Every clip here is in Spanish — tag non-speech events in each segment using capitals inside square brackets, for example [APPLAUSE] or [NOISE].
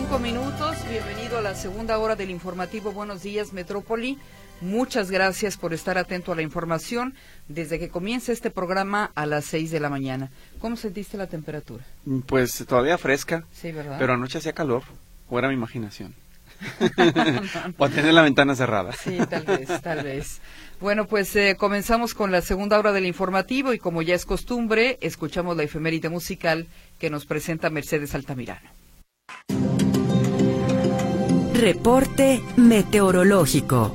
cinco minutos. Bienvenido a la segunda hora del informativo Buenos Días Metrópoli. Muchas gracias por estar atento a la información desde que comienza este programa a las seis de la mañana. ¿Cómo sentiste la temperatura? Pues todavía fresca. Sí, ¿verdad? Pero anoche hacía calor. ¿O era mi imaginación? [LAUGHS] o tener la ventana cerrada. Sí, tal vez, tal vez. Bueno, pues eh, comenzamos con la segunda hora del informativo y como ya es costumbre, escuchamos la efeméride musical que nos presenta Mercedes Altamirano. Reporte meteorológico.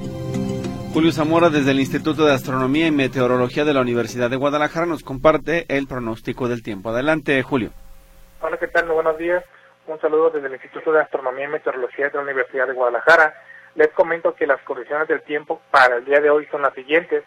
Julio Zamora desde el Instituto de Astronomía y Meteorología de la Universidad de Guadalajara nos comparte el pronóstico del tiempo. Adelante, Julio. Hola, ¿qué tal? Muy buenos días. Un saludo desde el Instituto de Astronomía y Meteorología de la Universidad de Guadalajara. Les comento que las condiciones del tiempo para el día de hoy son las siguientes.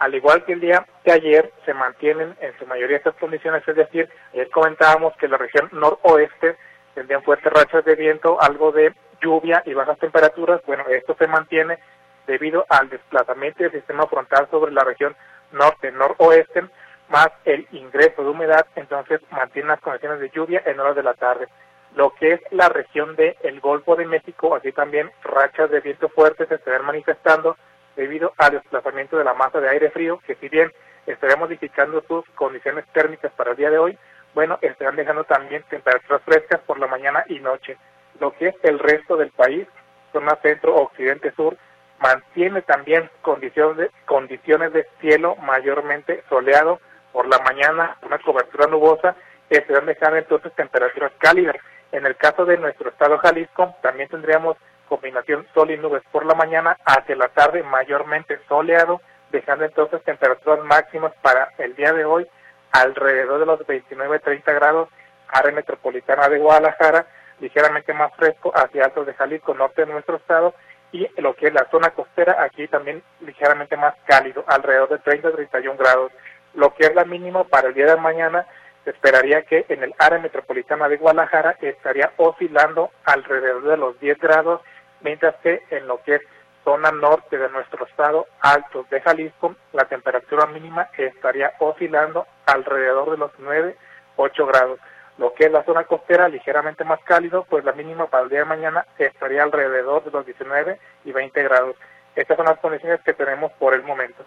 Al igual que el día de ayer, se mantienen en su mayoría estas condiciones, es decir, ayer comentábamos que la región noroeste tendrían fuertes rachas de viento, algo de lluvia y bajas temperaturas. Bueno, esto se mantiene debido al desplazamiento del sistema frontal sobre la región norte-noroeste, más el ingreso de humedad, entonces mantiene las condiciones de lluvia en horas de la tarde. Lo que es la región del el Golfo de México, así también rachas de viento fuertes se estarán manifestando debido al desplazamiento de la masa de aire frío, que si bien estará modificando sus condiciones térmicas para el día de hoy, bueno, estarán dejando también temperaturas frescas por la mañana y noche. Lo que es el resto del país, zona centro, occidente, sur, mantiene también condiciones de, condiciones de cielo mayormente soleado por la mañana, una cobertura nubosa, que estarán dejando entonces temperaturas cálidas. En el caso de nuestro estado Jalisco, también tendríamos combinación sol y nubes por la mañana, hacia la tarde mayormente soleado, dejando entonces temperaturas máximas para el día de hoy alrededor de los 29-30 grados, área metropolitana de Guadalajara, ligeramente más fresco hacia altos de Jalisco, norte de nuestro estado, y lo que es la zona costera, aquí también ligeramente más cálido, alrededor de 30-31 grados. Lo que es la mínima para el día de mañana, se esperaría que en el área metropolitana de Guadalajara estaría oscilando alrededor de los 10 grados, mientras que en lo que es zona norte de nuestro estado, altos de Jalisco, la temperatura mínima estaría oscilando alrededor de los 9, 8 grados. Lo que es la zona costera, ligeramente más cálido, pues la mínima para el día de mañana estaría alrededor de los 19 y 20 grados. Estas son las condiciones que tenemos por el momento.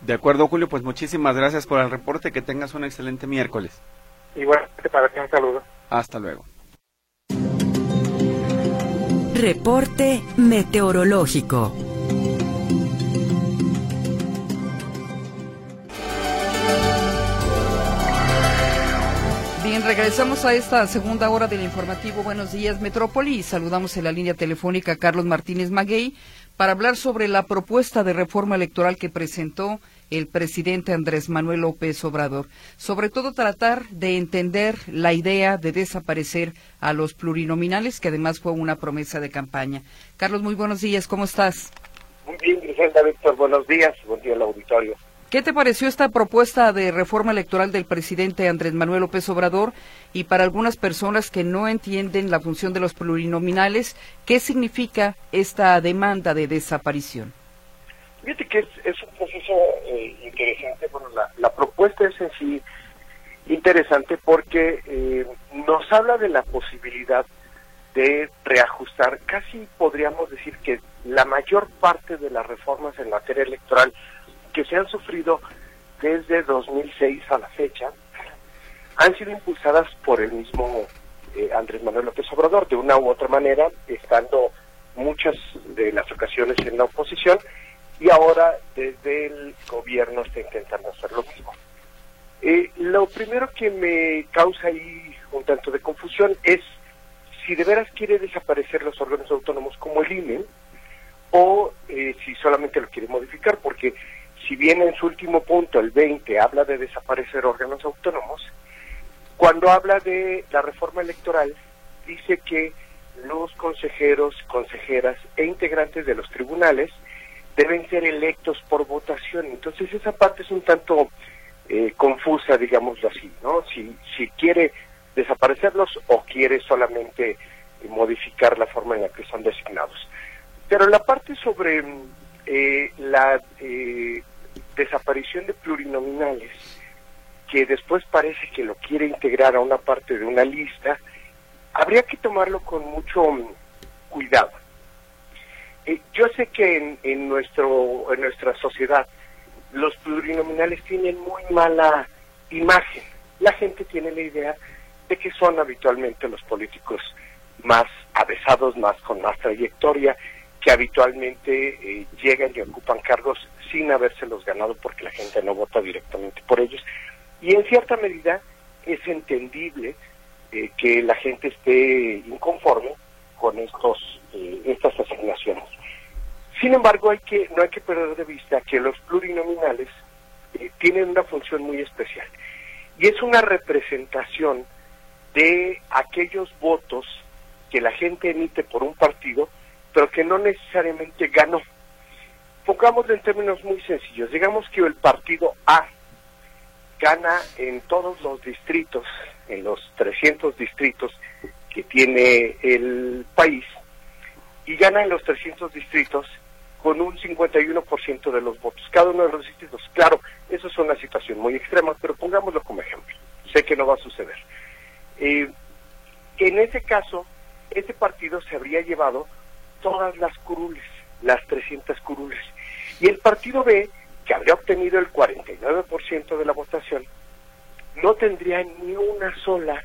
De acuerdo, Julio, pues muchísimas gracias por el reporte. Que tengas un excelente miércoles. Igualmente para ti un saludo. Hasta luego. Reporte meteorológico. Regresamos a esta segunda hora del informativo Buenos Días Metrópoli y saludamos en la línea telefónica a Carlos Martínez Maguey para hablar sobre la propuesta de reforma electoral que presentó el presidente Andrés Manuel López Obrador. Sobre todo tratar de entender la idea de desaparecer a los plurinominales, que además fue una promesa de campaña. Carlos, muy buenos días, ¿cómo estás? Muy bien, Griselda Víctor, buenos días, buen día al auditorio. ¿Qué te pareció esta propuesta de reforma electoral del presidente Andrés Manuel López Obrador? Y para algunas personas que no entienden la función de los plurinominales, ¿qué significa esta demanda de desaparición? Fíjate que es, un proceso eh, interesante. Bueno, la, propuesta es en sí interesante porque eh, nos habla de la posibilidad de reajustar, casi podríamos decir que la mayor parte de las reformas en materia electoral que se han sufrido desde 2006 a la fecha han sido impulsadas por el mismo eh, Andrés Manuel López Obrador, de una u otra manera, estando muchas de las ocasiones en la oposición y ahora desde el gobierno está intentando hacer lo mismo. Eh, lo primero que me causa ahí un tanto de confusión es si de veras quiere desaparecer los órganos autónomos como el INE o eh, si solamente lo quiere modificar, porque si bien en su último punto, el 20, habla de desaparecer órganos autónomos, cuando habla de la reforma electoral, dice que los consejeros, consejeras e integrantes de los tribunales deben ser electos por votación. Entonces esa parte es un tanto eh, confusa, digámoslo así, ¿no? Si, si quiere desaparecerlos o quiere solamente modificar la forma en la que son designados. Pero la parte sobre eh, la eh, desaparición de plurinominales, que después parece que lo quiere integrar a una parte de una lista, habría que tomarlo con mucho cuidado. Eh, yo sé que en, en, nuestro, en nuestra sociedad los plurinominales tienen muy mala imagen. La gente tiene la idea de que son habitualmente los políticos más avesados, más con más trayectoria, que habitualmente eh, llegan y ocupan cargos sin habérselos ganado porque la gente no vota directamente por ellos. Y en cierta medida es entendible eh, que la gente esté inconforme con estos eh, estas asignaciones. Sin embargo, hay que no hay que perder de vista que los plurinominales tienen una función muy especial y es una representación de aquellos votos que la gente emite por un partido, pero que no necesariamente ganó. Pongámoslo en términos muy sencillos. Digamos que el partido A gana en todos los distritos, en los 300 distritos que tiene el país, y gana en los 300 distritos con un 51% de los votos. Cada uno de los distritos. Claro, eso es una situación muy extrema, pero pongámoslo como ejemplo. Sé que no va a suceder. Eh, en ese caso, ese partido se habría llevado todas las curules, las 300 curules. Y el partido B, que habría obtenido el 49% de la votación, no tendría ni una sola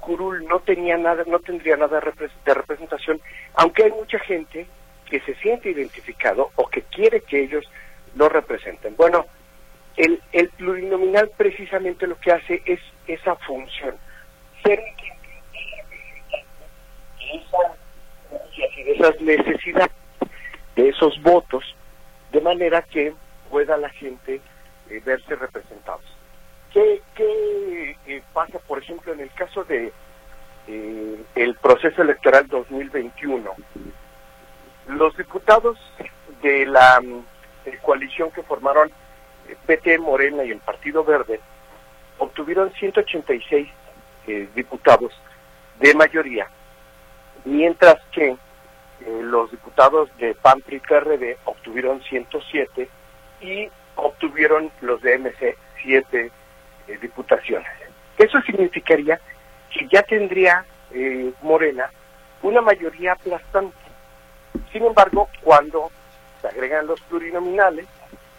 curul, no tenía nada, no tendría nada de representación, aunque hay mucha gente que se siente identificado o que quiere que ellos lo representen. Bueno, el, el plurinominal precisamente lo que hace es esa función, ser de esas necesidades, de esos votos, de manera que pueda la gente eh, verse representados. ¿Qué, qué eh, pasa, por ejemplo, en el caso de eh, el proceso electoral 2021? Los diputados de la coalición que formaron PT Morena y el Partido Verde obtuvieron 186 diputados de mayoría mientras que eh, los diputados de PAN, PRI, PRD obtuvieron 107 y obtuvieron los de MC 7 eh, diputaciones. Eso significaría que ya tendría eh, Morena una mayoría aplastante. Sin embargo, cuando se agregan los plurinominales,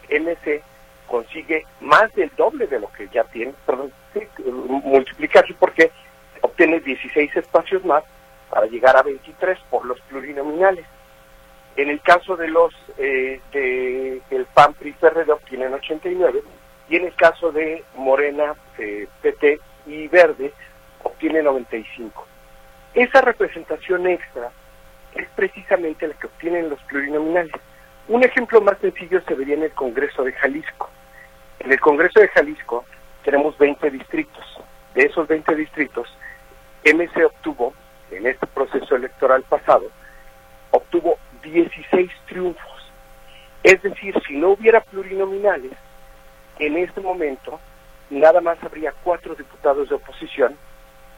MC consigue más del doble de lo que ya tiene, perdón, multiplicarse porque obtiene 16 espacios más para llegar a 23 por los plurinominales. En el caso de los eh, de el PAN PRI PRD obtienen 89 y en el caso de Morena, eh, PT y Verde obtienen 95. Esa representación extra es precisamente la que obtienen los plurinominales. Un ejemplo más sencillo se vería en el Congreso de Jalisco. En el Congreso de Jalisco tenemos 20 distritos. De esos 20 distritos, MC obtuvo en este proceso electoral pasado, obtuvo 16 triunfos. Es decir, si no hubiera plurinominales, en este momento nada más habría cuatro diputados de oposición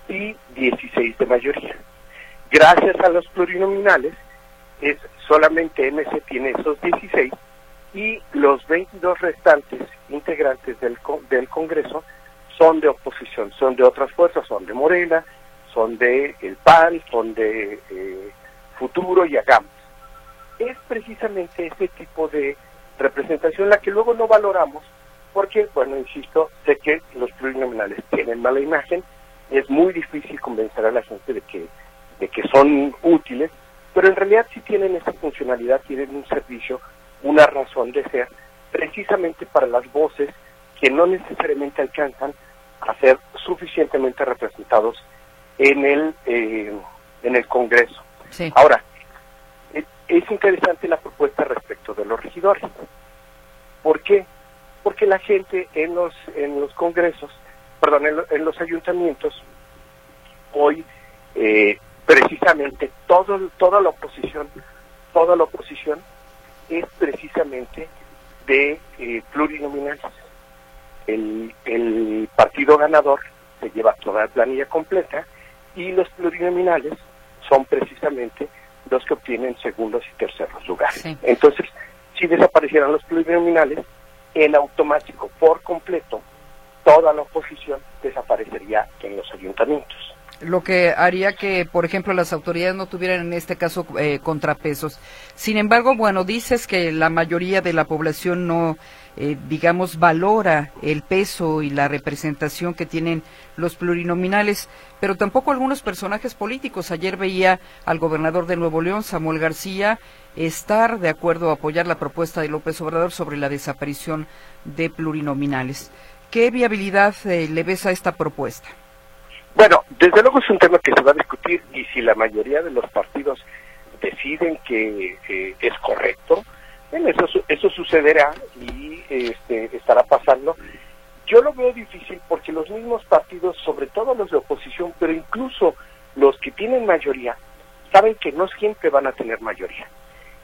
y 16 de mayoría. Gracias a los plurinominales, es solamente MC tiene esos 16 y los 22 restantes integrantes del, del Congreso son de oposición, son de otras fuerzas, son de Morena, son de el PAN, son de eh, Futuro y Hagamos. Es precisamente ese tipo de representación la que luego no valoramos porque, bueno, insisto, sé que los plurinominales tienen mala imagen, es muy difícil convencer a la gente de que, de que son útiles, pero en realidad sí tienen esa funcionalidad, tienen un servicio, una razón de ser, precisamente para las voces que no necesariamente alcanzan a ser suficientemente representados en el, eh, en el Congreso. Ahora, es interesante la propuesta respecto de los regidores. ¿Por qué? Porque la gente en los, en los congresos, perdón, en, los ayuntamientos, hoy eh, precisamente todo, toda la oposición, toda la oposición es precisamente de eh, plurinominales. El, el partido ganador se lleva toda la planilla completa y los plurinominales son precisamente los que obtienen segundos y terceros lugares. Entonces, si desaparecieran los plurinominales, en automático, por completo, toda la oposición desaparecería en los ayuntamientos. lo que haría que, por ejemplo, las autoridades no tuvieran en este caso eh, contrapesos. Sin embargo, bueno, dices que la mayoría de la población no, eh, digamos, valora el peso y la representación que tienen los plurinominales, pero tampoco algunos personajes políticos. Ayer veía al gobernador de Nuevo León, Samuel García, estar de acuerdo a apoyar la propuesta de López Obrador sobre la desaparición de plurinominales. ¿Qué viabilidad eh, le ves a esta propuesta? Bueno, desde luego es un tema que se va a discutir y si la mayoría de los partidos deciden que es correcto, eso, eso sucederá y este, estará pasando. Yo lo veo difícil porque los mismos partidos, sobre todo los de oposición, pero incluso los que tienen mayoría, saben que no siempre van a tener mayoría.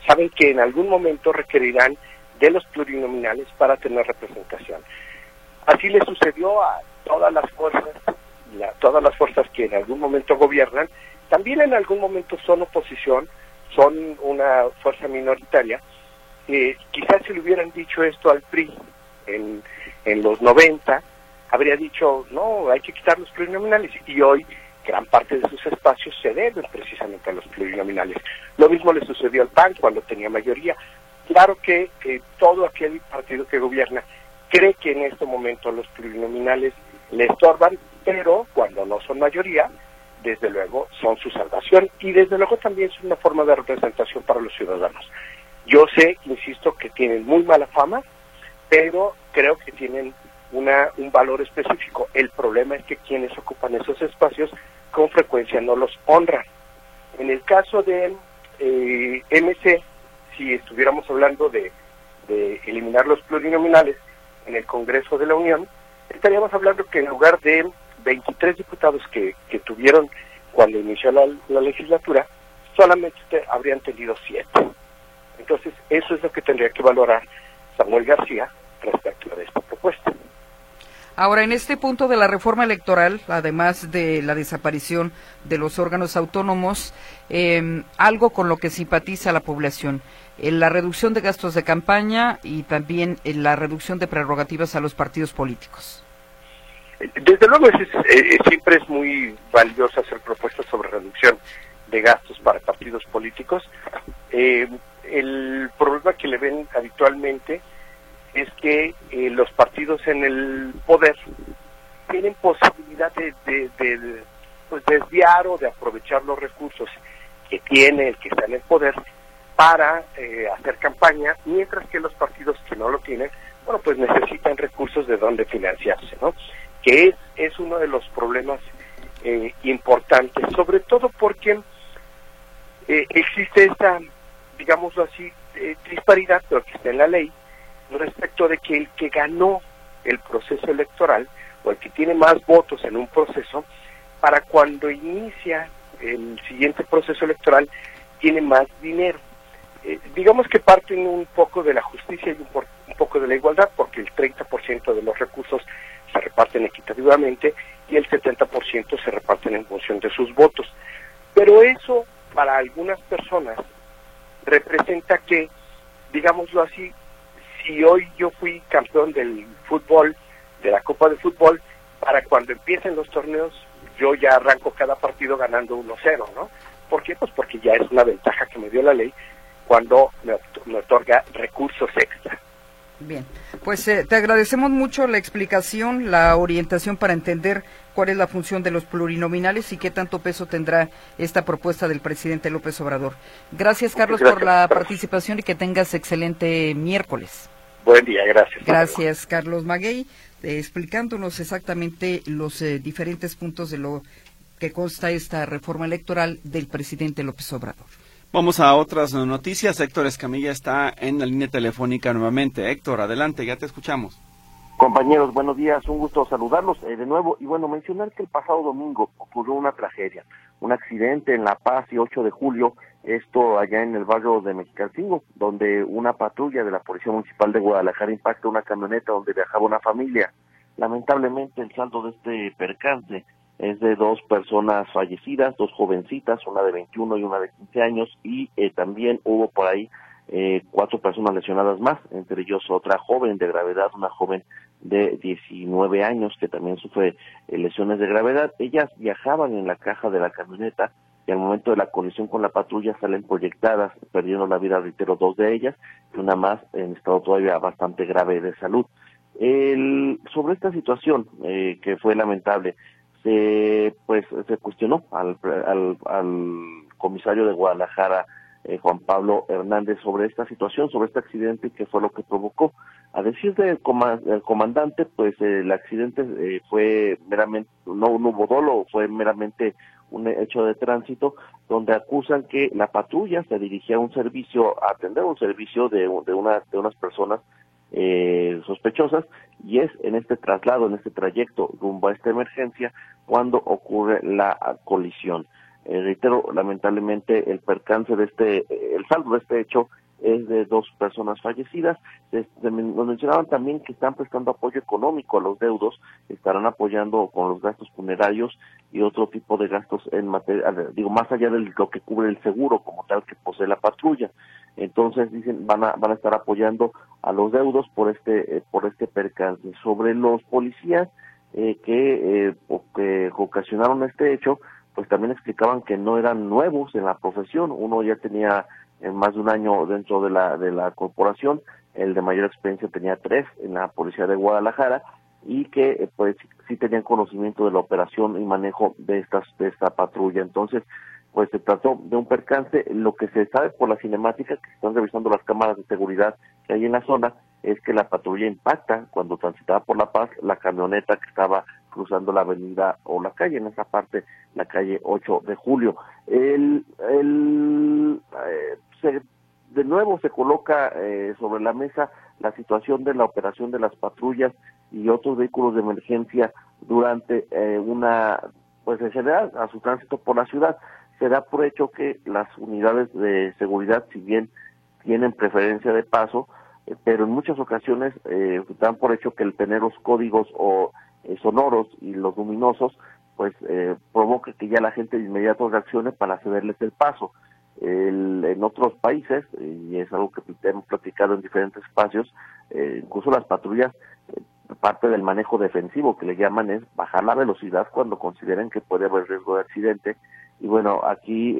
Saben que en algún momento requerirán de los plurinominales para tener representación. Así le sucedió a todas las fuerzas, todas las fuerzas que en algún momento gobiernan, también en algún momento son oposición, son una fuerza minoritaria. Eh, quizás si le hubieran dicho esto al PRI en, en los 90, habría dicho, no, hay que quitar los plurinominales. Y hoy gran parte de sus espacios se deben precisamente a los plurinominales. Lo mismo le sucedió al PAN cuando tenía mayoría. Claro que eh, todo aquel partido que gobierna cree que en este momento los plurinominales le estorban, pero cuando no son mayoría, desde luego son su salvación y desde luego también es una forma de representación para los ciudadanos. Yo sé, insisto, que tienen muy mala fama, pero creo que tienen una, un valor específico. El problema es que quienes ocupan esos espacios con frecuencia no los honran. En el caso de eh, MC, si estuviéramos hablando de, eliminar los plurinominales, en el Congreso de la Unión, estaríamos hablando que en lugar de 23 diputados que, que tuvieron cuando inició la, legislatura, solamente habrían tenido 7. Entonces, eso es lo que tendría que valorar Samuel García respecto a esta propuesta. Ahora, en este punto de la reforma electoral, además de la desaparición de los órganos autónomos, eh, algo con lo que simpatiza la población en la reducción de gastos de campaña y también en la reducción de prerrogativas a los partidos políticos. Desde luego eh, siempre es muy valioso hacer propuestas sobre reducción de gastos para partidos políticos. El problema que le ven habitualmente es que eh, los partidos en el poder tienen posibilidad de, de pues, desviar o de aprovechar los recursos que tiene el que está en el poder para eh, hacer campaña, mientras que los partidos que no lo tienen, bueno, pues necesitan recursos de donde financiarse, ¿no? Que es, es uno de los problemas eh, importantes, sobre todo porque eh, existe esta, digámoslo así, disparidad, pero que está en la ley, respecto de que el que ganó el proceso electoral, o el que tiene más votos en un proceso, para cuando inicia el siguiente proceso electoral, tiene más dinero. Eh, digamos que parten un poco de la justicia y un, poco de la igualdad, porque el 30% de los recursos se reparten equitativamente y el 70% se reparten en función de sus votos. Pero eso para algunas personas representa que, digámoslo así, si hoy yo fui campeón del fútbol, de la Copa de Fútbol, para cuando empiecen los torneos yo ya arranco cada partido ganando 1-0, ¿no? ¿Por qué? Pues porque ya es una ventaja que me dio la ley cuando me, otorga recursos extra. Bien, pues eh, te agradecemos mucho la explicación, la orientación para entender cuál es la función de los plurinominales y qué tanto peso tendrá esta propuesta del presidente López Obrador. Gracias, Carlos, por la participación y que tengas excelente miércoles. Buen día, gracias. Gracias, Carlos Maguey, eh, explicándonos exactamente los eh, diferentes puntos de lo que consta esta reforma electoral del presidente López Obrador. Vamos a otras noticias. Héctor Escamilla está en la línea telefónica nuevamente. Héctor, adelante, ya te escuchamos. Compañeros, buenos días, un gusto saludarlos eh, de nuevo. Y bueno, mencionar que el pasado domingo ocurrió una tragedia, un accidente en La Paz y 8 de julio, esto allá en el barrio de Mexicalcingo, donde una patrulla de la Policía Municipal de Guadalajara impacta una camioneta donde viajaba una familia. Lamentablemente el saldo de este percance es de dos personas fallecidas, dos jovencitas, una de 21 y una de 15 años, y eh, también hubo por ahí eh, cuatro personas lesionadas más, entre ellos otra joven de gravedad, una joven de 19 años que también sufre eh, lesiones de gravedad. Ellas viajaban en la caja de la camioneta y al momento de la colisión con la patrulla salen proyectadas, perdiendo la vida, reitero, dos de ellas y una más en estado todavía bastante grave de salud. El, sobre esta situación eh, que fue lamentable, se pues se cuestionó al, al, al comisario de Guadalajara eh, Juan Pablo Hernández sobre esta situación, sobre este accidente y qué fue lo que provocó. A decir del comandante, pues el accidente eh, fue meramente, no, hubo dolo, fue meramente un hecho de tránsito donde acusan que la patrulla se dirigía a un servicio, a atender un servicio de, de, una, de unas personas eh, sospechosas y es en este traslado, en este trayecto rumbo a esta emergencia cuando ocurre la colisión. Eh, reitero, lamentablemente el percance de este, el saldo de este hecho es de dos personas fallecidas. Nos mencionaban también que están prestando apoyo económico a los deudos, estarán apoyando con los gastos funerarios y otro tipo de gastos en materia, digo, más allá de lo que cubre el seguro como tal que posee la patrulla. Entonces dicen van a van a estar apoyando a los deudos por este eh, por este percance. Sobre los policías eh, que, eh, que ocasionaron este hecho, pues también explicaban que no eran nuevos en la profesión, uno ya tenía eh, más de un año dentro de la, de la corporación, el de mayor experiencia tenía tres en la policía de Guadalajara y que eh, pues sí tenían conocimiento de la operación y manejo de estas de esta patrulla. Entonces pues se trató de un percance. Lo que se sabe por la cinemática que están revisando las cámaras de seguridad que hay en la zona es que la patrulla impacta cuando transitaba por La Paz la camioneta que estaba cruzando la avenida o la calle, en esa parte, la calle 8 de julio. El, el, eh, de nuevo se coloca eh, sobre la mesa la situación de la operación de las patrullas y otros vehículos de emergencia durante eh, una, pues en general, a su tránsito por la ciudad. Se da por hecho que las unidades de seguridad, si bien tienen preferencia de paso, pero en muchas ocasiones eh, dan por hecho que el tener los códigos o eh, sonoros y los luminosos, pues eh, provoca que ya la gente de inmediato reaccione para cederles el paso. en otros países, y es algo que hemos platicado en diferentes espacios, eh, incluso las patrullas, parte del manejo defensivo que le llaman es bajar la velocidad cuando consideren que puede haber riesgo de accidente. Y bueno, aquí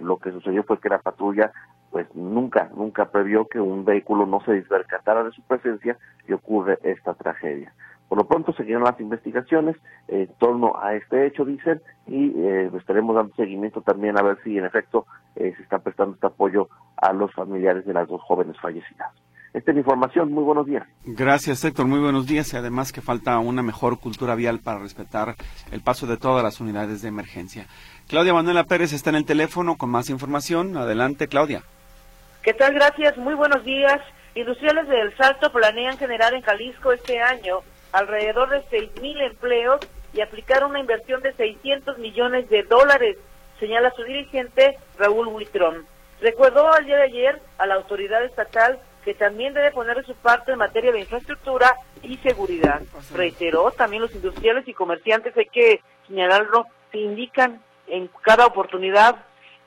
lo que sucedió fue que la patrulla pues nunca, nunca previó que un vehículo no se despercatara de su presencia y ocurre esta tragedia. Por lo pronto seguirán las investigaciones en torno a este hecho, dicen, y eh, estaremos dando seguimiento también a ver si en efecto eh, se está prestando este apoyo a los familiares de las dos jóvenes fallecidas. Esta es la información. Muy buenos días. Gracias, Héctor. Muy buenos días. Y además que falta una mejor cultura vial para respetar el paso de todas las unidades de emergencia. Claudia Manuela Pérez está en el teléfono con más información. Adelante, Claudia. ¿Qué tal? Gracias. Muy buenos días. Industriales del Salto planean generar en Jalisco este año alrededor de 6.000 empleos y aplicar una inversión de 600 millones de dólares, señala su dirigente Raúl Huitrón. Recordó al día de ayer a la autoridad estatal que también debe poner de su parte en materia de infraestructura y seguridad. Reiteró también los industriales y comerciantes, hay que señalarlo, que indican en cada oportunidad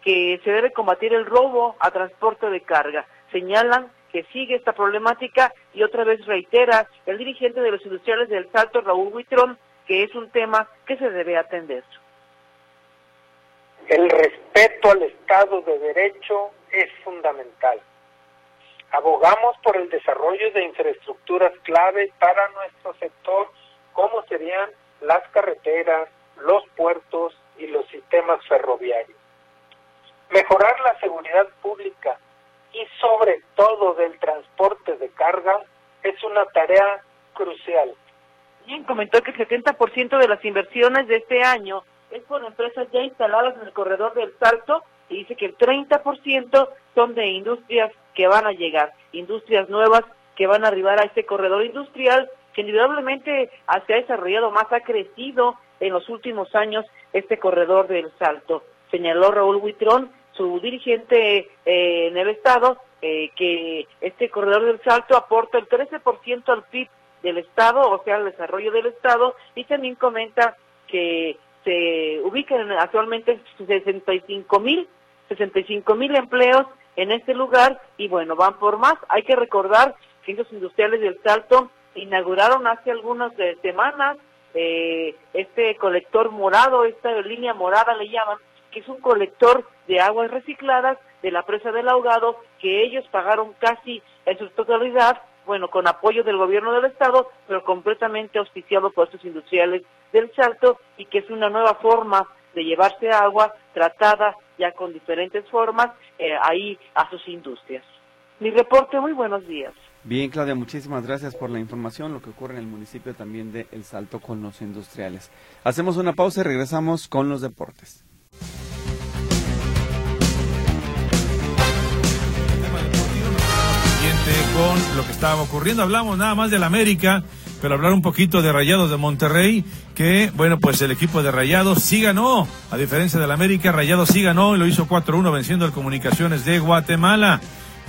que se debe combatir el robo a transporte de carga. Señalan sigue esta problemática y otra vez reitera el dirigente de los industriales del Salto, Raúl Huitrón, que es un tema que se debe atender. El respeto al Estado de Derecho es fundamental. Abogamos por el desarrollo de infraestructuras clave para nuestro sector, como serían las carreteras, los puertos y los sistemas ferroviarios. Mejorar la seguridad pública y sobre todo del transporte de carga es una tarea crucial. Bien, comentó que el 70% de las inversiones de este año es por empresas ya instaladas en el corredor del Salto y dice que el 30% son de industrias que van a llegar, industrias nuevas que van a arribar a este corredor industrial que indudablemente se ha desarrollado más, ha crecido en los últimos años este corredor del Salto. Señaló Raúl Huitrón su dirigente eh, en el Estado eh, que este corredor del Salto aporta el 13% al PIB del Estado, o sea, al desarrollo del Estado, y también comenta que se ubican actualmente 65 mil 65 mil empleos en este lugar y bueno, van por más. Hay que recordar que esos industriales del Salto inauguraron hace algunas eh, semanas eh, este colector morado, esta línea morada le llaman, es un colector de aguas recicladas de la presa del ahogado que ellos pagaron casi en su totalidad, bueno, con apoyo del gobierno del estado, pero completamente auspiciado por estos industriales del Salto y que es una nueva forma de llevarse agua tratada ya con diferentes formas eh, ahí a sus industrias. Mi reporte, muy buenos días. Bien, Claudia, muchísimas gracias por la información, lo que ocurre en el municipio también de El Salto con los industriales. Hacemos una pausa y regresamos con los deportes. Con lo que estaba ocurriendo, hablamos nada más del América, pero hablar un poquito de Rayados de Monterrey, que bueno, pues el equipo de Rayados sí ganó, a diferencia del América, Rayados sí ganó y lo hizo 4-1 venciendo al Comunicaciones de Guatemala.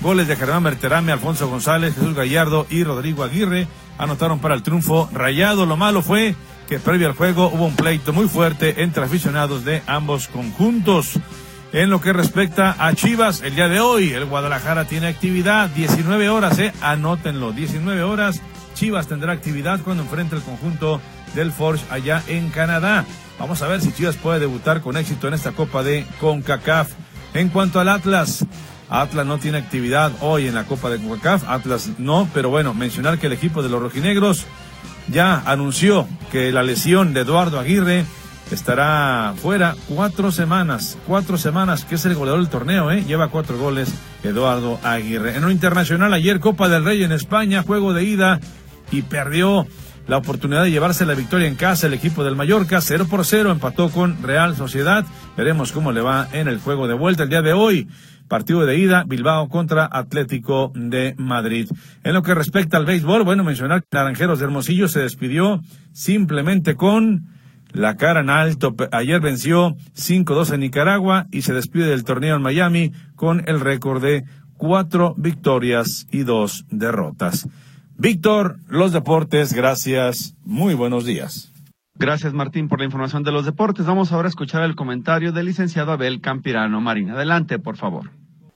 Goles de Germán Berterame, Alfonso González, Jesús Gallardo y Rodrigo Aguirre anotaron para el triunfo rayado. Lo malo fue que previo al juego hubo un pleito muy fuerte entre aficionados de ambos conjuntos. En lo que respecta a Chivas, el día de hoy el Guadalajara tiene actividad, 19 horas, eh, anótenlo, 19 horas. Chivas tendrá actividad cuando enfrente el conjunto del Forge allá en Canadá. Vamos a ver si Chivas puede debutar con éxito en esta Copa de CONCACAF. En cuanto al Atlas, Atlas no tiene actividad hoy en la Copa de CONCACAF, Atlas no, pero bueno, mencionar que el equipo de los rojinegros ya anunció que la lesión de Eduardo Aguirre estará fuera cuatro semanas, cuatro semanas, que es el goleador del torneo, ¿eh? lleva cuatro goles Eduardo Aguirre. En lo internacional, ayer Copa del Rey en España, juego de ida y perdió la oportunidad de llevarse la victoria en casa el equipo del Mallorca, 0 por 0, empató con Real Sociedad. Veremos cómo le va en el juego de vuelta el día de hoy. Partido de ida, Bilbao contra Atlético de Madrid. En lo que respecta al béisbol, bueno, mencionar que Naranjeros de Hermosillo se despidió simplemente con la cara en alto. Ayer venció 5-2 en Nicaragua y se despide del torneo en Miami con el récord de cuatro victorias y dos derrotas. Víctor, los deportes, gracias. Muy buenos días. Gracias, Martín, por la información de los deportes. Vamos ahora a escuchar el comentario del licenciado Abel Campirano Marín. Adelante, por favor.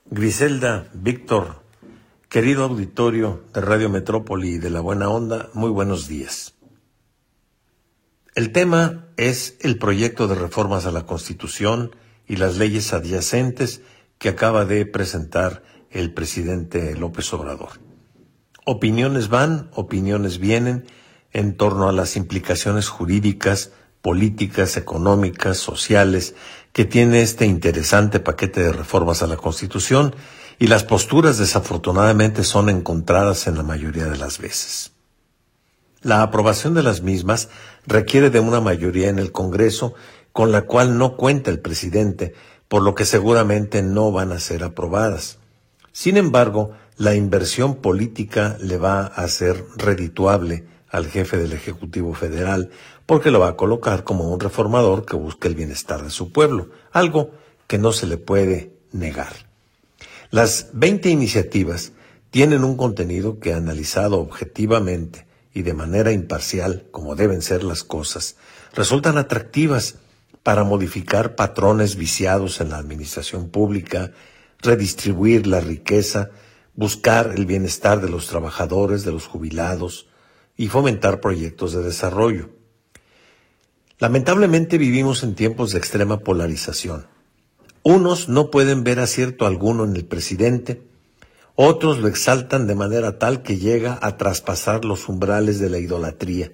Griselda, Víctor, querido auditorio de Radio Metrópoli y de La Buena Onda, muy buenos días. El tema es el proyecto de reformas a la Constitución y las leyes adyacentes que acaba de presentar el presidente López Obrador. Opiniones van, opiniones vienen en torno a las implicaciones jurídicas, políticas, económicas, sociales que tiene este interesante paquete de reformas a la Constitución y las posturas desafortunadamente son encontradas en la mayoría de las veces. La aprobación de las mismas requiere de una mayoría en el Congreso con la cual no cuenta el presidente, por lo que seguramente no van a ser aprobadas. Sin embargo, la inversión política le va a ser redituable al jefe del Ejecutivo Federal porque lo va a colocar como un reformador que busca el bienestar de su pueblo, algo que no se le puede negar. Las 20 iniciativas tienen un contenido que analizado objetivamente y de manera imparcial, como deben ser las cosas, resultan atractivas para modificar patrones viciados en la administración pública, redistribuir la riqueza, buscar el bienestar de los trabajadores, de los jubilados, y fomentar proyectos de desarrollo. Lamentablemente vivimos en tiempos de extrema polarización. Unos no pueden ver acierto alguno en el presidente, otros lo exaltan de manera tal que llega a traspasar los umbrales de la idolatría.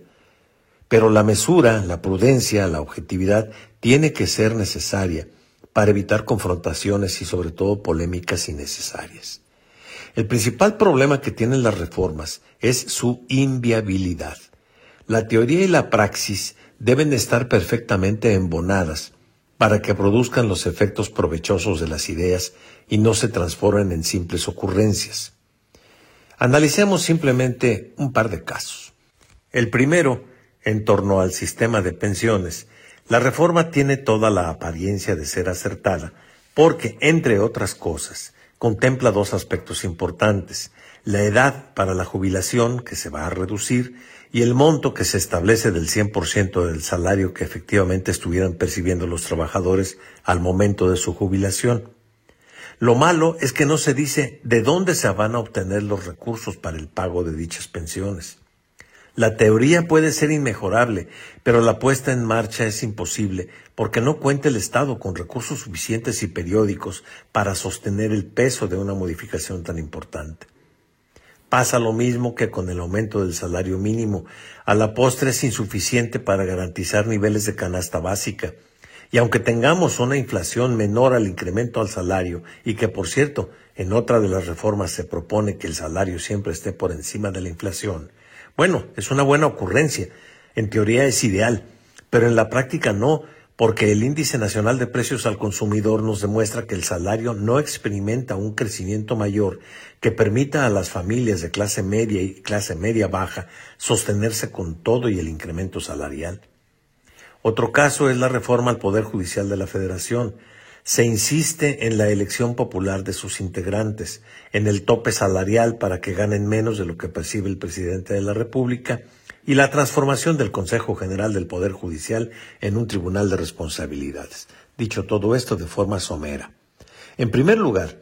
Pero la mesura, la prudencia, la objetividad tiene que ser necesaria para evitar confrontaciones y sobre todo polémicas innecesarias. El principal problema que tienen las reformas es su inviabilidad. La teoría y la praxis deben estar perfectamente embonadas para que produzcan los efectos provechosos de las ideas y no se transformen en simples ocurrencias. Analicemos simplemente un par de casos. El primero, en torno al sistema de pensiones, la reforma tiene toda la apariencia de ser acertada porque, entre otras cosas, contempla dos aspectos importantes, la edad para la jubilación, que se va a reducir, y el monto que se establece del 100% del salario que efectivamente estuvieran percibiendo los trabajadores al momento de su jubilación. Lo malo es que no se dice de dónde se van a obtener los recursos para el pago de dichas pensiones. La teoría puede ser inmejorable, pero la puesta en marcha es imposible, porque no cuenta el Estado con recursos suficientes y periódicos para sostener el peso de una modificación tan importante. Pasa lo mismo que con el aumento del salario mínimo. A la postre es insuficiente para garantizar niveles de canasta básica. Y aunque tengamos una inflación menor al incremento al salario, y que por cierto, en otra de las reformas se propone que el salario siempre esté por encima de la inflación, bueno, es una buena ocurrencia, en teoría es ideal, pero en la práctica no, porque el índice nacional de precios al consumidor nos demuestra que el salario no experimenta un crecimiento mayor que permita a las familias de clase media y clase media baja sostenerse con todo y el incremento salarial. Otro caso es la reforma al Poder Judicial de la Federación. Se insiste en la elección popular de sus integrantes, en el tope salarial para que ganen menos de lo que percibe el presidente de la República, y la transformación del Consejo General del Poder Judicial en un tribunal de responsabilidades. Dicho todo esto de forma somera. En primer lugar,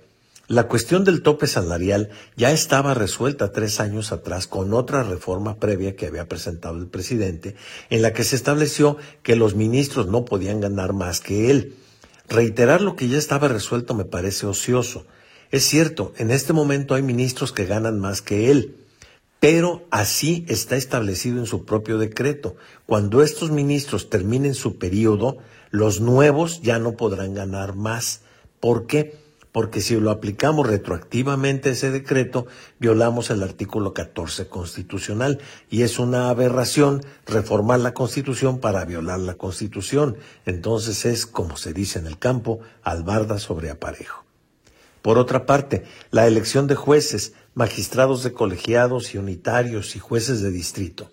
la cuestión del tope salarial ya estaba resuelta tres años atrás con otra reforma previa que había presentado el presidente, en la que se estableció que los ministros no podían ganar más que él. Reiterar lo que ya estaba resuelto me parece ocioso. Es cierto, en este momento hay ministros que ganan más que él, pero así está establecido en su propio decreto. Cuando estos ministros terminen su periodo, los nuevos ya no podrán ganar más. ¿Por qué? Porque si lo aplicamos retroactivamente a ese decreto, violamos el artículo 14 constitucional y es una aberración reformar la constitución para violar la constitución. Entonces es, como se dice en el campo, albarda sobre aparejo. Por otra parte, la elección de jueces magistrados de colegiados y unitarios y jueces de distrito.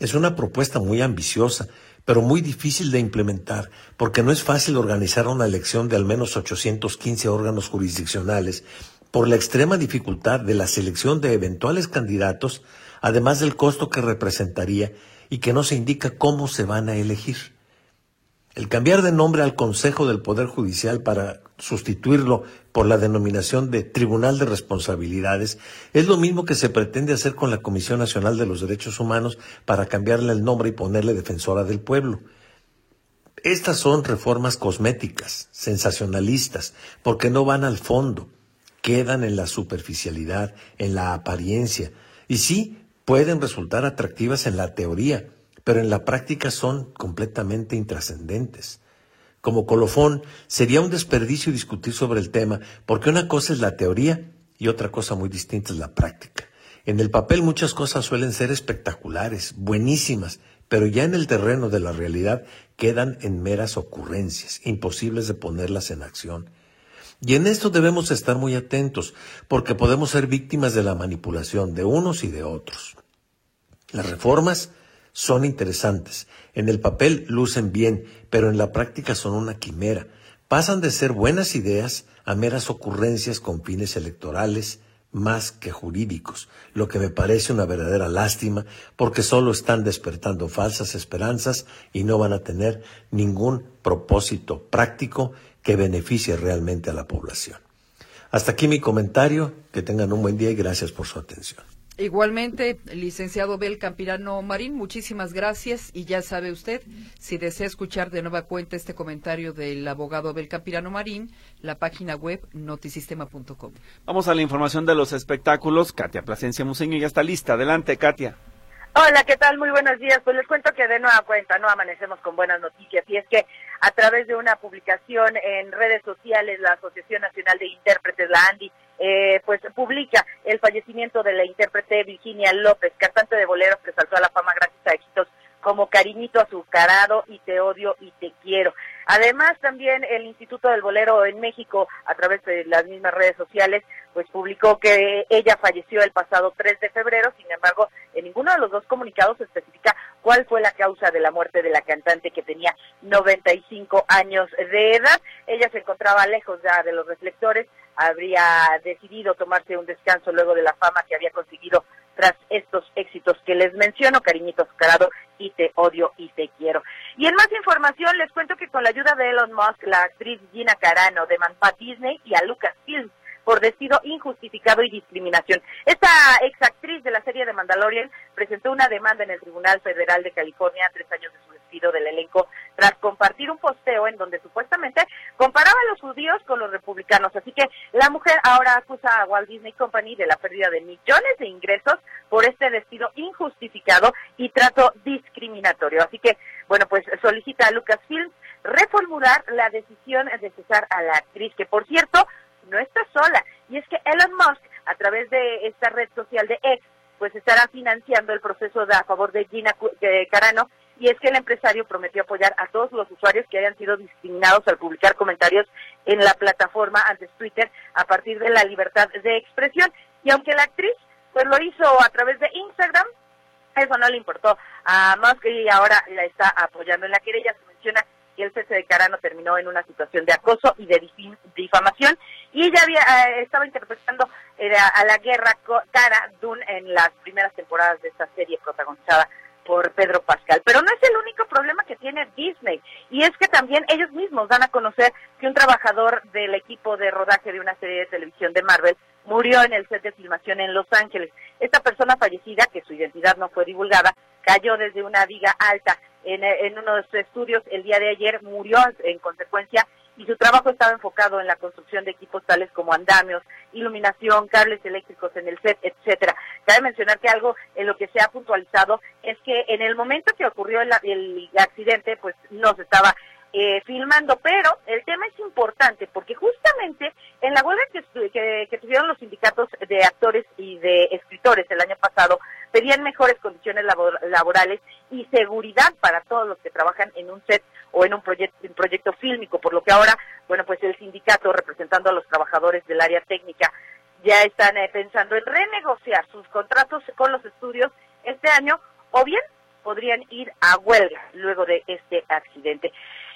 Es una propuesta muy ambiciosa, pero muy difícil de implementar, porque no es fácil organizar una elección de al menos 815 órganos jurisdiccionales por la extrema dificultad de la selección de eventuales candidatos, además del costo que representaría y que no se indica cómo se van a elegir. El cambiar de nombre al Consejo del Poder Judicial para sustituirlo por la denominación de Tribunal de Responsabilidades es lo mismo que se pretende hacer con la Comisión Nacional de los Derechos Humanos para cambiarle el nombre y ponerle Defensora del Pueblo. Estas son reformas cosméticas, sensacionalistas, porque no van al fondo, quedan en la superficialidad, en la apariencia, y sí pueden resultar atractivas en la teoría, pero en la práctica son completamente intrascendentes. Como colofón, sería un desperdicio discutir sobre el tema, porque una cosa es la teoría y otra cosa muy distinta es la práctica. En el papel muchas cosas suelen ser espectaculares, buenísimas, pero ya en el terreno de la realidad quedan en meras ocurrencias, imposibles de ponerlas en acción. Y en esto debemos estar muy atentos, porque podemos ser víctimas de la manipulación de unos y de otros. Las reformas son interesantes. En el papel lucen bien, pero en la práctica son una quimera. Pasan de ser buenas ideas a meras ocurrencias con fines electorales más que jurídicos, lo que me parece una verdadera lástima porque solo están despertando falsas esperanzas y no van a tener ningún propósito práctico que beneficie realmente a la población. Hasta aquí mi comentario, que tengan un buen día y gracias por su atención. Igualmente, licenciado Bel Campirano Marín, muchísimas gracias y ya sabe usted, si desea escuchar de nueva cuenta este comentario del abogado Bel Campirano Marín, la página web notisistema.com. Vamos a la información de los espectáculos. Katia Plasencia Museño ya está lista. Adelante, Katia. Hola, ¿qué tal? Muy buenos días. Pues les cuento que de nueva cuenta no amanecemos con buenas noticias y es que a través de una publicación en redes sociales la Asociación Nacional de Intérpretes, la ANDI, eh, pues publica el fallecimiento de la intérprete Virginia López, cantante de boleros que saltó a la fama gracias a éxitos como Cariñito Azucarado y Te Odio y Te Quiero. Además, también el Instituto del Bolero en México, a través de las mismas redes sociales, pues publicó que ella falleció el pasado 3 de febrero, sin embargo, en ninguno de los dos comunicados se especifica cuál fue la causa de la muerte de la cantante que tenía 95 años de edad. Ella se encontraba lejos ya de los reflectores, habría decidido tomarse un descanso luego de la fama que había conseguido tras estos éxitos que les menciono, Cariñito Azucarado y Te Odio y Te Quiero. Y en más información les cuento que con la ayuda de Elon Musk, la actriz Gina Carano demandó a Disney y a Lucasfilm por despido injustificado y discriminación. Esta exactriz de la serie de Mandalorian presentó una demanda en el Tribunal Federal de California tres años de su despido del elenco tras compartir un posteo en donde supuestamente comparaba a los judíos con los republicanos. Así que la mujer ahora acusa a Walt Disney Company de la pérdida de millones de ingresos por este despido injustificado y trato discriminatorio. Así que, bueno, pues solicita a Lucasfilm reformular la decisión de cesar a la actriz, que por cierto, no está sola. Y es que Elon Musk, a través de esta red social de X, pues estará financiando el proceso de, a favor de Gina Carano. Y es que el empresario prometió apoyar a todos los usuarios que hayan sido discriminados al publicar comentarios en la plataforma antes Twitter a partir de la libertad de expresión. Y aunque la actriz pues lo hizo a través de Instagram, eso no le importó a Musk y ahora la está apoyando en la querella. Se menciona que el cese de Carano terminó en una situación de acoso y de difamación y ella había, eh, estaba interpretando eh, a la guerra Cara Dune en las primeras temporadas de esta serie protagonizada por Pedro Pascal. Pero no es el único problema que tiene Disney. Y es que también ellos mismos dan a conocer que un trabajador del equipo de rodaje de una serie de televisión de Marvel murió en el set de filmación en Los Ángeles. Esta persona fallecida, que su identidad no fue divulgada, cayó desde una viga alta en, en uno de sus estudios el día de ayer, murió en consecuencia su trabajo estaba enfocado en la construcción de equipos tales como andamios, iluminación, cables eléctricos en el set, etcétera. Cabe mencionar que algo en lo que se ha puntualizado es que en el momento que ocurrió el, accidente, pues no se estaba eh, filmando, pero el tema es importante porque justamente en la huelga que, que, tuvieron los sindicatos de actores y de escritores el año pasado, pedían mejores condiciones laborales y seguridad para todos los que trabajan en un set o en un, proyecto, un proyecto fílmico, por lo que ahora, bueno, pues el sindicato representando a los trabajadores del área técnica ya están eh, pensando en renegociar sus contratos con los estudios este año o bien podrían ir a huelga luego de este accidente.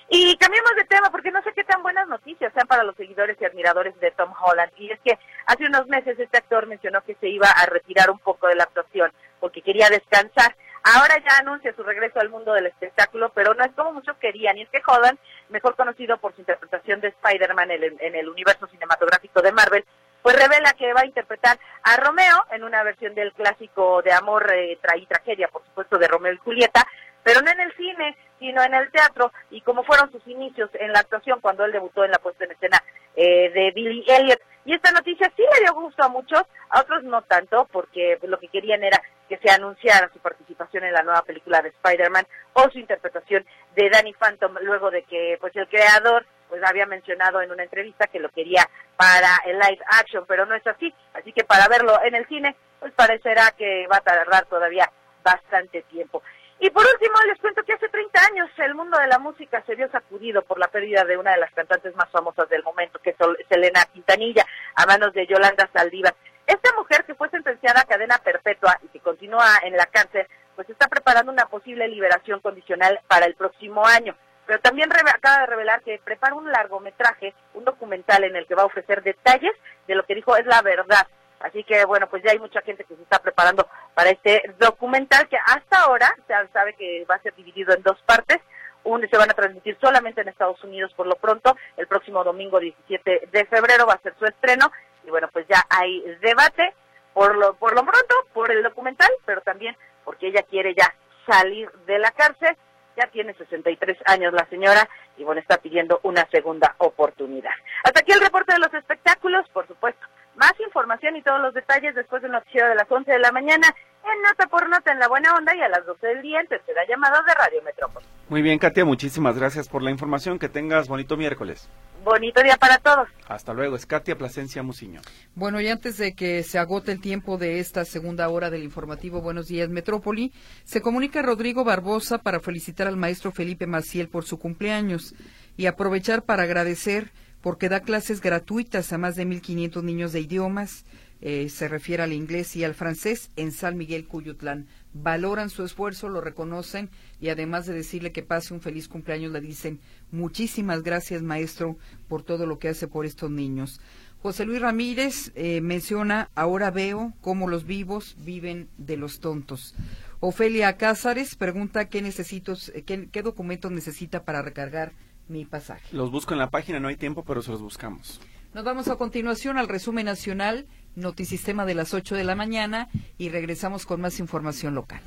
Y cambiemos de tema porque no sé qué tan buenas noticias sean para los seguidores y admiradores de Tom Holland. Y es que hace unos meses este actor mencionó que se iba a retirar un poco de la actuación porque quería descansar. Ahora ya anuncia su regreso al mundo del espectáculo, pero no es como muchos querían. Y es que Holland, mejor conocido por su interpretación de Spider-Man en, el universo cinematográfico de Marvel, pues revela que va a interpretar a Romeo en una versión del clásico de amor eh, y tragedia, por supuesto, de Romeo y Julieta, pero no en el cine, sino en el teatro, y como fueron sus inicios en la actuación cuando él debutó en la puesta en escena eh, de Billy Elliot. Y esta noticia sí le dio gusto a muchos, a otros no tanto, porque lo que querían era que se anunciara su participación en la nueva película de Spider-Man o su interpretación de Danny Phantom, luego de que pues el creador pues había mencionado en una entrevista que lo quería para el live action, pero no es así. Así que para verlo en el cine, pues parecerá que va a tardar todavía bastante tiempo. Y por último, les cuento que hace 30 años el mundo de la música se vio sacudido por la pérdida de una de las cantantes más famosas del momento, que es Selena Quintanilla, a manos de Yolanda Saldívar. Esta mujer que fue sentenciada a cadena perpetua continúa en la cárcel, pues está preparando una posible liberación condicional para el próximo año. Pero también acaba de revelar que prepara un largometraje, un documental en el que va a ofrecer detalles de lo que dijo es la verdad Así que bueno, pues ya hay mucha gente que se está preparando para este documental que hasta ahora se sabe que va a ser dividido en dos partes. Uno se van a transmitir solamente en Estados Unidos por lo pronto. El próximo domingo 17 de febrero va a ser su estreno. Y bueno, pues ya hay debate por lo, por lo pronto, por el documental, pero también porque ella quiere ya salir de la cárcel. Ya tiene 63 años la señora y bueno, está pidiendo una segunda oportunidad. Hasta aquí el reporte de los espectáculos, por supuesto. Más información y todos los detalles después del noticiero de las 11 de la mañana en Nota por Nota en La Buena Onda y a las 12 del día en tercera llamada de Radio Metrópoli. Muy bien, Katia, muchísimas gracias por la información. Que tengas bonito miércoles. Bonito día para todos. Hasta luego, es Katia Plasencia Musiño. Bueno, y antes de que se agote el tiempo de esta segunda hora del informativo Buenos Días Metrópoli, se comunica Rodrigo Barbosa para felicitar al maestro Felipe Maciel por su cumpleaños y aprovechar para agradecer porque da clases gratuitas a más de 1.500 niños de idiomas, eh, se refiere al inglés y al francés en San Miguel Cuyutlán. Valoran su esfuerzo, lo reconocen y además de decirle que pase un feliz cumpleaños, le dicen muchísimas gracias maestro por todo lo que hace por estos niños. José Luis Ramírez eh, menciona, ahora veo cómo los vivos viven de los tontos. Ofelia Cázares pregunta qué, necesito, qué, qué documentos necesita para recargar mi pasaje. Los busco en la página, no hay tiempo, pero se los buscamos. Nos vamos a continuación al resumen nacional, Notisistema de las 8 de la mañana y regresamos con más información local.